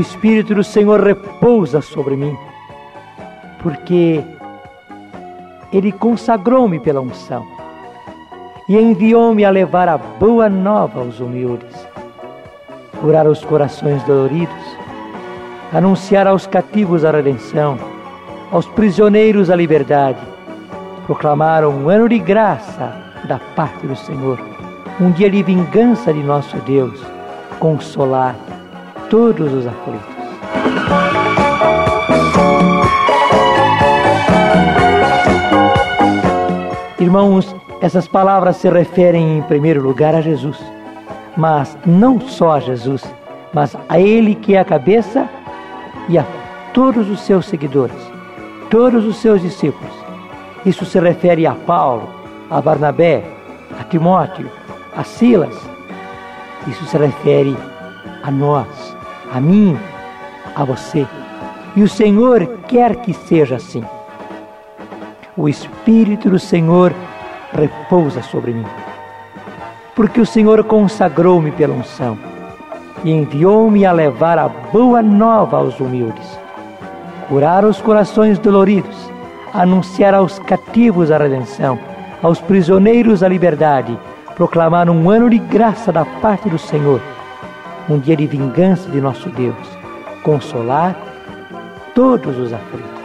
o Espírito do Senhor repousa sobre mim, porque Ele consagrou-me pela unção e enviou-me a levar a boa nova aos humildes, curar os corações doloridos, anunciar aos cativos a redenção, aos prisioneiros a liberdade, proclamar um ano de graça da parte do Senhor, um dia de vingança de nosso Deus, consolar todos os aflitos. Irmãos, essas palavras se referem em primeiro lugar a Jesus, mas não só a Jesus, mas a Ele que é a cabeça e a todos os seus seguidores, todos os seus discípulos. Isso se refere a Paulo, a Barnabé, a Timóteo, a Silas. Isso se refere a nós, a mim, a você. E o Senhor quer que seja assim. O Espírito do Senhor repousa sobre mim. Porque o Senhor consagrou-me pela unção e enviou-me a levar a boa nova aos humildes, curar os corações doloridos, anunciar aos cativos a redenção, aos prisioneiros a liberdade, proclamar um ano de graça da parte do Senhor, um dia de vingança de nosso Deus, consolar todos os aflitos.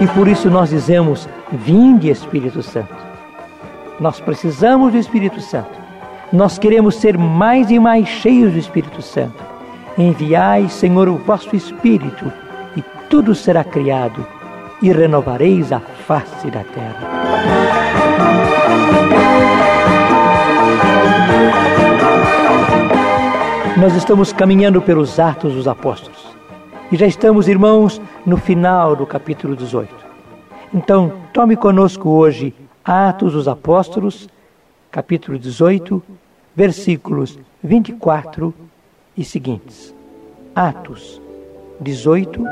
E por isso nós dizemos: Vinde, Espírito Santo. Nós precisamos do Espírito Santo. Nós queremos ser mais e mais cheios do Espírito Santo. Enviai, Senhor, o vosso Espírito, e tudo será criado, e renovareis a face da terra. Nós estamos caminhando pelos Atos dos Apóstolos. E já estamos, irmãos, no final do capítulo 18. Então, tome conosco hoje Atos dos Apóstolos, capítulo 18, versículos 24 e seguintes. Atos 18,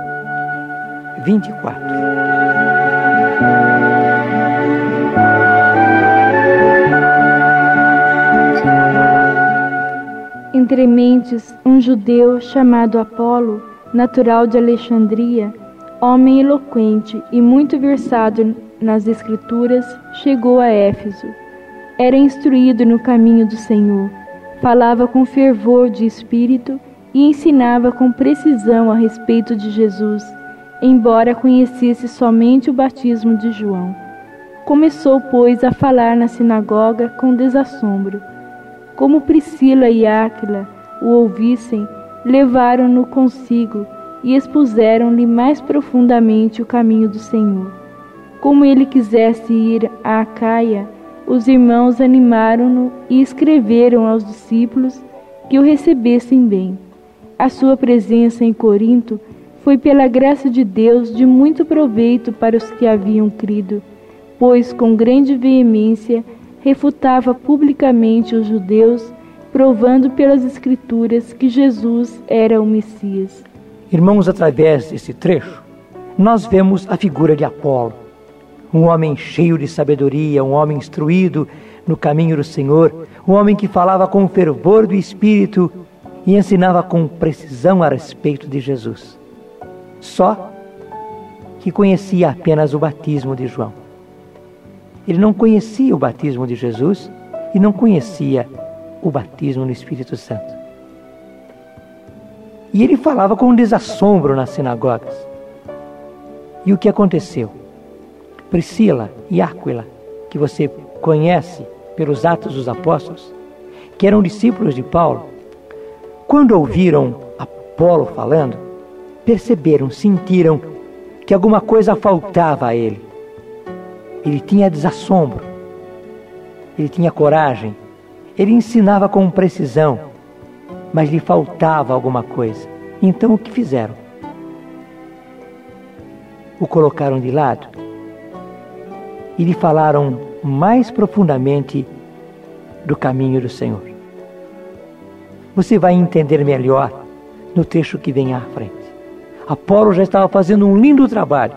24. Entre mentes, um judeu chamado Apolo natural de Alexandria, homem eloquente e muito versado nas Escrituras, chegou a Éfeso. Era instruído no caminho do Senhor, falava com fervor de espírito e ensinava com precisão a respeito de Jesus, embora conhecesse somente o batismo de João. Começou, pois, a falar na sinagoga com desassombro. Como Priscila e Áquila o ouvissem, levaram-no consigo e expuseram-lhe mais profundamente o caminho do Senhor. Como ele quisesse ir a Acaia, os irmãos animaram-no e escreveram aos discípulos que o recebessem bem. A sua presença em Corinto foi pela graça de Deus de muito proveito para os que haviam crido, pois com grande veemência refutava publicamente os judeus provando pelas Escrituras que Jesus era o Messias. Irmãos, através desse trecho, nós vemos a figura de Apolo, um homem cheio de sabedoria, um homem instruído no caminho do Senhor, um homem que falava com fervor do Espírito e ensinava com precisão a respeito de Jesus. Só que conhecia apenas o batismo de João. Ele não conhecia o batismo de Jesus e não conhecia o batismo no Espírito Santo. E ele falava com um desassombro nas sinagogas. E o que aconteceu? Priscila e Áquila, que você conhece pelos Atos dos Apóstolos, que eram discípulos de Paulo, quando ouviram Apolo falando, perceberam, sentiram que alguma coisa faltava a ele. Ele tinha desassombro, ele tinha coragem, ele ensinava com precisão, mas lhe faltava alguma coisa. Então o que fizeram? O colocaram de lado e lhe falaram mais profundamente do caminho do Senhor. Você vai entender melhor no trecho que vem à frente. Apolo já estava fazendo um lindo trabalho,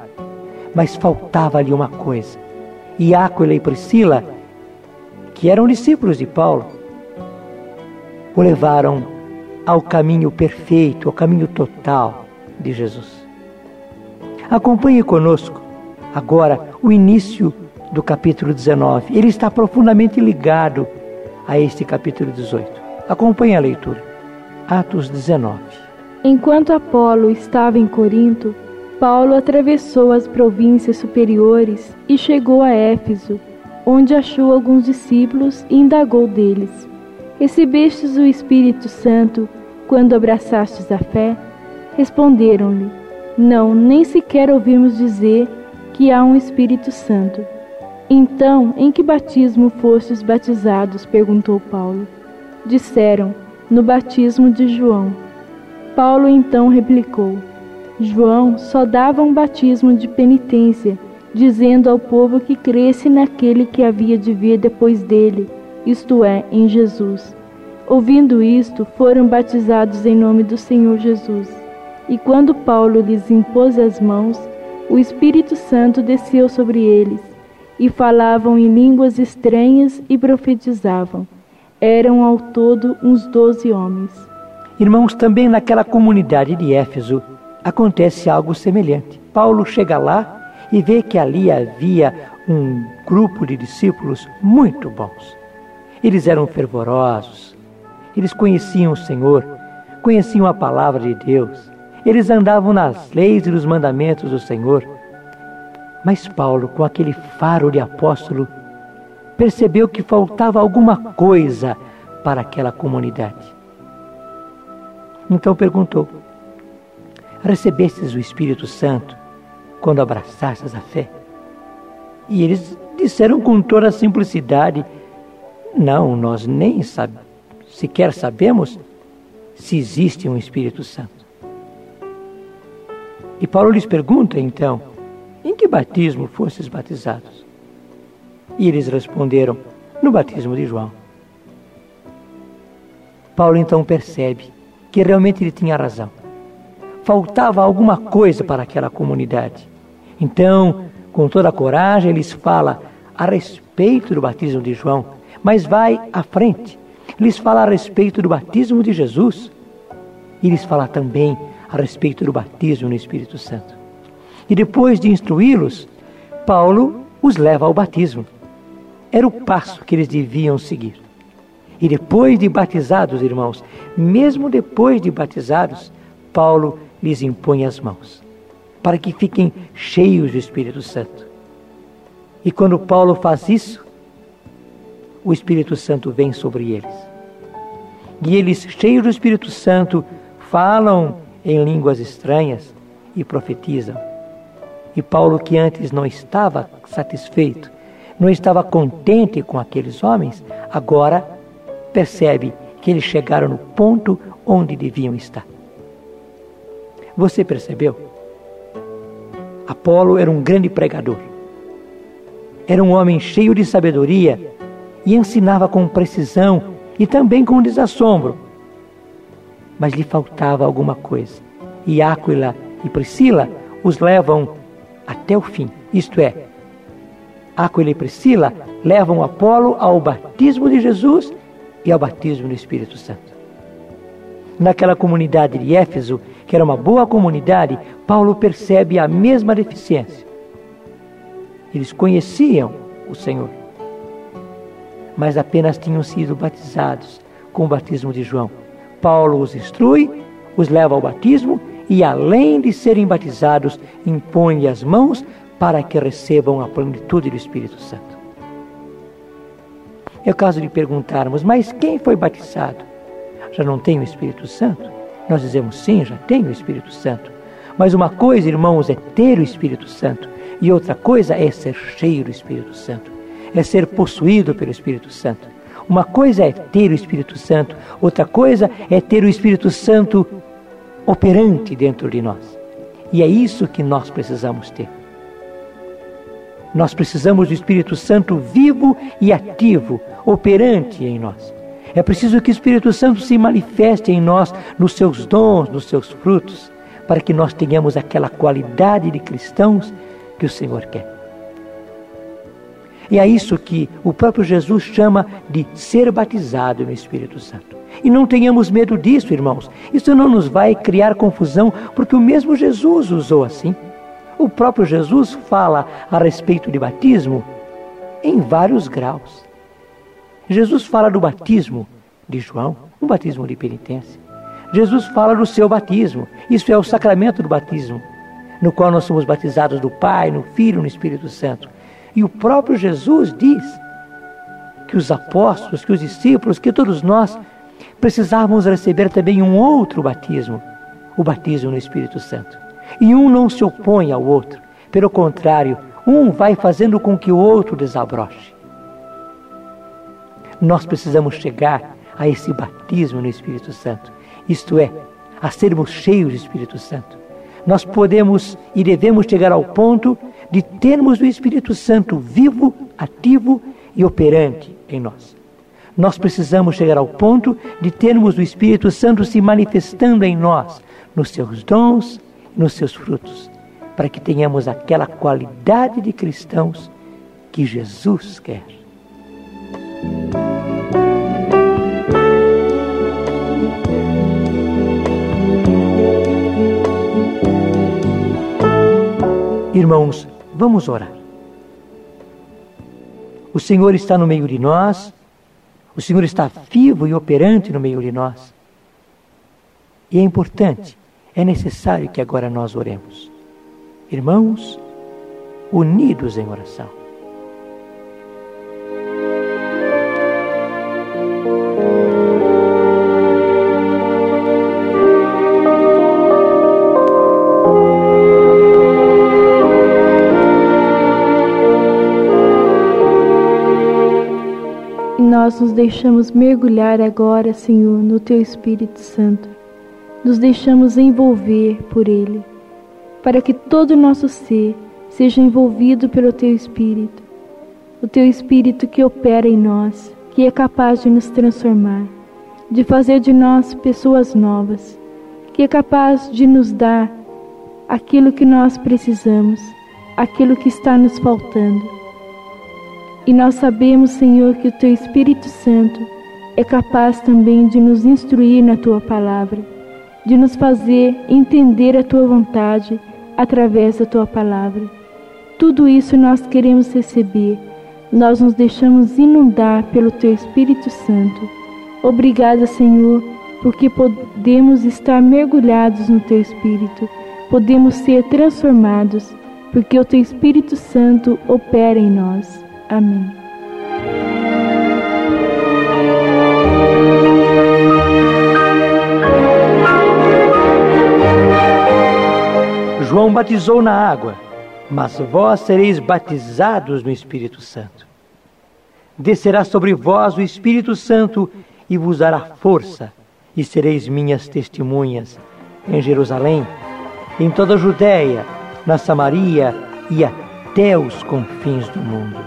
mas faltava-lhe uma coisa. E Áquila e Priscila que eram discípulos de Paulo, o levaram ao caminho perfeito, ao caminho total de Jesus. Acompanhe conosco agora o início do capítulo 19. Ele está profundamente ligado a este capítulo 18. Acompanhe a leitura. Atos 19. Enquanto Apolo estava em Corinto, Paulo atravessou as províncias superiores e chegou a Éfeso, onde achou alguns discípulos e indagou deles: Recebestes o Espírito Santo quando abraçastes a fé? Responderam-lhe: Não, nem sequer ouvimos dizer que há um Espírito Santo. Então, em que batismo fostes batizados? perguntou Paulo. Disseram: No batismo de João. Paulo então replicou: João só dava um batismo de penitência, dizendo ao povo que cresce naquele que havia de vir depois dele, isto é, em Jesus. Ouvindo isto, foram batizados em nome do Senhor Jesus. E quando Paulo lhes impôs as mãos, o Espírito Santo desceu sobre eles, e falavam em línguas estranhas e profetizavam. Eram ao todo uns doze homens. Irmãos, também naquela comunidade de Éfeso, acontece algo semelhante. Paulo chega lá e vê que ali havia um grupo de discípulos muito bons. Eles eram fervorosos, eles conheciam o Senhor, conheciam a palavra de Deus, eles andavam nas leis e nos mandamentos do Senhor. Mas Paulo, com aquele faro de apóstolo, percebeu que faltava alguma coisa para aquela comunidade. Então perguntou: recebestes o Espírito Santo quando abraçastes a fé? E eles disseram com toda a simplicidade: Não, nós nem sequer sabemos se existe um Espírito Santo. E Paulo lhes pergunta então: Em que batismo fostes batizados? E eles responderam: No batismo de João. Paulo então percebe que realmente ele tinha razão faltava alguma coisa para aquela comunidade. Então, com toda a coragem, eles fala a respeito do batismo de João, mas vai à frente. Lhes fala a respeito do batismo de Jesus e lhes fala também a respeito do batismo no Espírito Santo. E depois de instruí-los, Paulo os leva ao batismo. Era o passo que eles deviam seguir. E depois de batizados, irmãos, mesmo depois de batizados, Paulo lhes impõe as mãos, para que fiquem cheios do Espírito Santo. E quando Paulo faz isso, o Espírito Santo vem sobre eles. E eles, cheios do Espírito Santo, falam em línguas estranhas e profetizam. E Paulo, que antes não estava satisfeito, não estava contente com aqueles homens, agora percebe que eles chegaram no ponto onde deviam estar. Você percebeu? Apolo era um grande pregador. Era um homem cheio de sabedoria e ensinava com precisão e também com desassombro. Mas lhe faltava alguma coisa. E Áquila e Priscila os levam até o fim. Isto é, Áquila e Priscila levam Apolo ao batismo de Jesus e ao batismo do Espírito Santo. Naquela comunidade de Éfeso, que era uma boa comunidade, Paulo percebe a mesma deficiência. Eles conheciam o Senhor, mas apenas tinham sido batizados com o batismo de João. Paulo os instrui, os leva ao batismo e, além de serem batizados, impõe as mãos para que recebam a plenitude do Espírito Santo. É o caso de perguntarmos, mas quem foi batizado? Já não tem o Espírito Santo? Nós dizemos sim, já tenho o Espírito Santo. Mas uma coisa, irmãos, é ter o Espírito Santo, e outra coisa é ser cheio do Espírito Santo, é ser possuído pelo Espírito Santo. Uma coisa é ter o Espírito Santo, outra coisa é ter o Espírito Santo operante dentro de nós. E é isso que nós precisamos ter. Nós precisamos do Espírito Santo vivo e ativo, operante em nós. É preciso que o Espírito Santo se manifeste em nós, nos seus dons, nos seus frutos, para que nós tenhamos aquela qualidade de cristãos que o Senhor quer. E é isso que o próprio Jesus chama de ser batizado no Espírito Santo. E não tenhamos medo disso, irmãos. Isso não nos vai criar confusão, porque o mesmo Jesus usou assim. O próprio Jesus fala a respeito de batismo em vários graus. Jesus fala do batismo de João, um batismo de penitência. Jesus fala do seu batismo, isso é o sacramento do batismo, no qual nós somos batizados do Pai, no Filho, no Espírito Santo. E o próprio Jesus diz que os apóstolos, que os discípulos, que todos nós precisávamos receber também um outro batismo, o batismo no Espírito Santo. E um não se opõe ao outro, pelo contrário, um vai fazendo com que o outro desabroche. Nós precisamos chegar a esse batismo no Espírito Santo, isto é, a sermos cheios do Espírito Santo. Nós podemos e devemos chegar ao ponto de termos o Espírito Santo vivo, ativo e operante em nós. Nós precisamos chegar ao ponto de termos o Espírito Santo se manifestando em nós, nos seus dons, nos seus frutos, para que tenhamos aquela qualidade de cristãos que Jesus quer. Irmãos, vamos orar. O Senhor está no meio de nós, o Senhor está vivo e operante no meio de nós. E é importante, é necessário que agora nós oremos. Irmãos, unidos em oração. nós nos deixamos mergulhar agora, Senhor, no Teu Espírito Santo. Nos deixamos envolver por Ele, para que todo o nosso ser seja envolvido pelo Teu Espírito. O Teu Espírito que opera em nós, que é capaz de nos transformar, de fazer de nós pessoas novas, que é capaz de nos dar aquilo que nós precisamos, aquilo que está nos faltando e nós sabemos, Senhor, que o Teu Espírito Santo é capaz também de nos instruir na Tua palavra, de nos fazer entender a Tua vontade através da Tua palavra. Tudo isso nós queremos receber. Nós nos deixamos inundar pelo Teu Espírito Santo. Obrigada, Senhor, porque podemos estar mergulhados no Teu Espírito, podemos ser transformados, porque o Teu Espírito Santo opera em nós. Amém. João batizou na água, mas vós sereis batizados no Espírito Santo. Descerá sobre vós o Espírito Santo e vos dará força, e sereis minhas testemunhas em Jerusalém, em toda a Judéia, na Samaria e até os confins do mundo.